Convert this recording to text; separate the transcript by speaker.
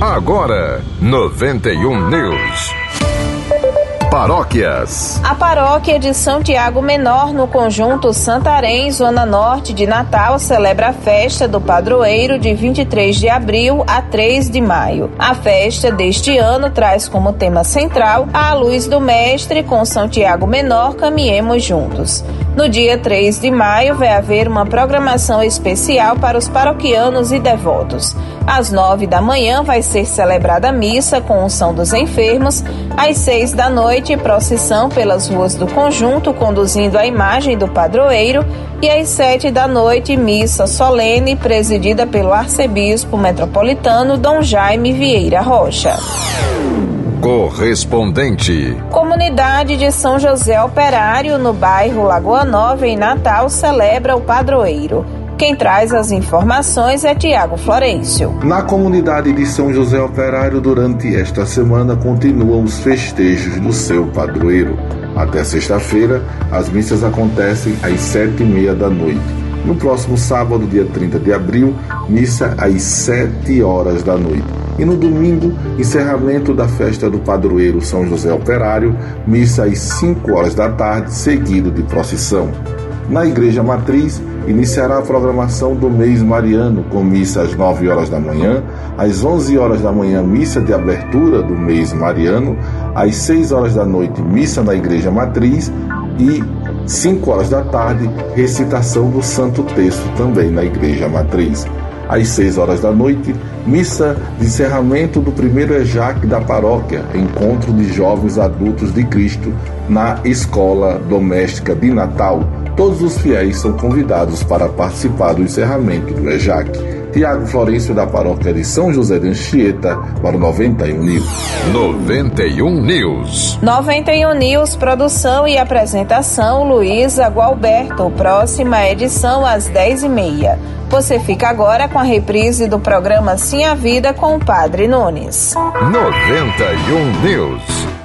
Speaker 1: Agora, 91 News. Paróquias.
Speaker 2: A paróquia de São Tiago Menor, no conjunto Santarém, Zona Norte de Natal, celebra a festa do padroeiro de 23 de abril a 3 de maio. A festa deste ano traz como tema central a luz do Mestre com São Tiago Menor Caminhemos Juntos. No dia 3 de maio vai haver uma programação especial para os paroquianos e devotos. Às 9 da manhã vai ser celebrada a missa com unção dos enfermos. Às 6 da noite, procissão pelas ruas do conjunto conduzindo a imagem do padroeiro. E às 7 da noite, missa solene presidida pelo arcebispo metropolitano Dom Jaime Vieira Rocha.
Speaker 1: Correspondente.
Speaker 2: Comunidade de São José Operário, no bairro Lagoa Nova, em Natal, celebra o padroeiro. Quem traz as informações é Tiago Florencio.
Speaker 3: Na comunidade de São José Operário, durante esta semana, continuam os festejos do seu padroeiro. Até sexta-feira, as missas acontecem às sete e meia da noite. No próximo sábado, dia 30 de abril, missa às sete horas da noite. E no domingo, encerramento da festa do padroeiro São José Operário, missa às 5 horas da tarde, seguido de procissão. Na Igreja Matriz, iniciará a programação do mês mariano, com missa às 9 horas da manhã, às 11 horas da manhã, missa de abertura do mês mariano, às 6 horas da noite, missa na Igreja Matriz e 5 horas da tarde, recitação do Santo Texto também na Igreja Matriz às 6 horas da noite, missa de encerramento do primeiro EJAC da paróquia, encontro de jovens adultos de Cristo na Escola Doméstica de Natal. Todos os fiéis são convidados para participar do encerramento do EJAC. Tiago Florencio da paróquia de São José de Anchieta para o 91 News.
Speaker 1: 91 News.
Speaker 2: 91 News, produção e apresentação Luísa Gualberto. Próxima edição às 10h30. Você fica agora com a reprise do programa Sim a Vida com o Padre Nunes.
Speaker 1: 91 News.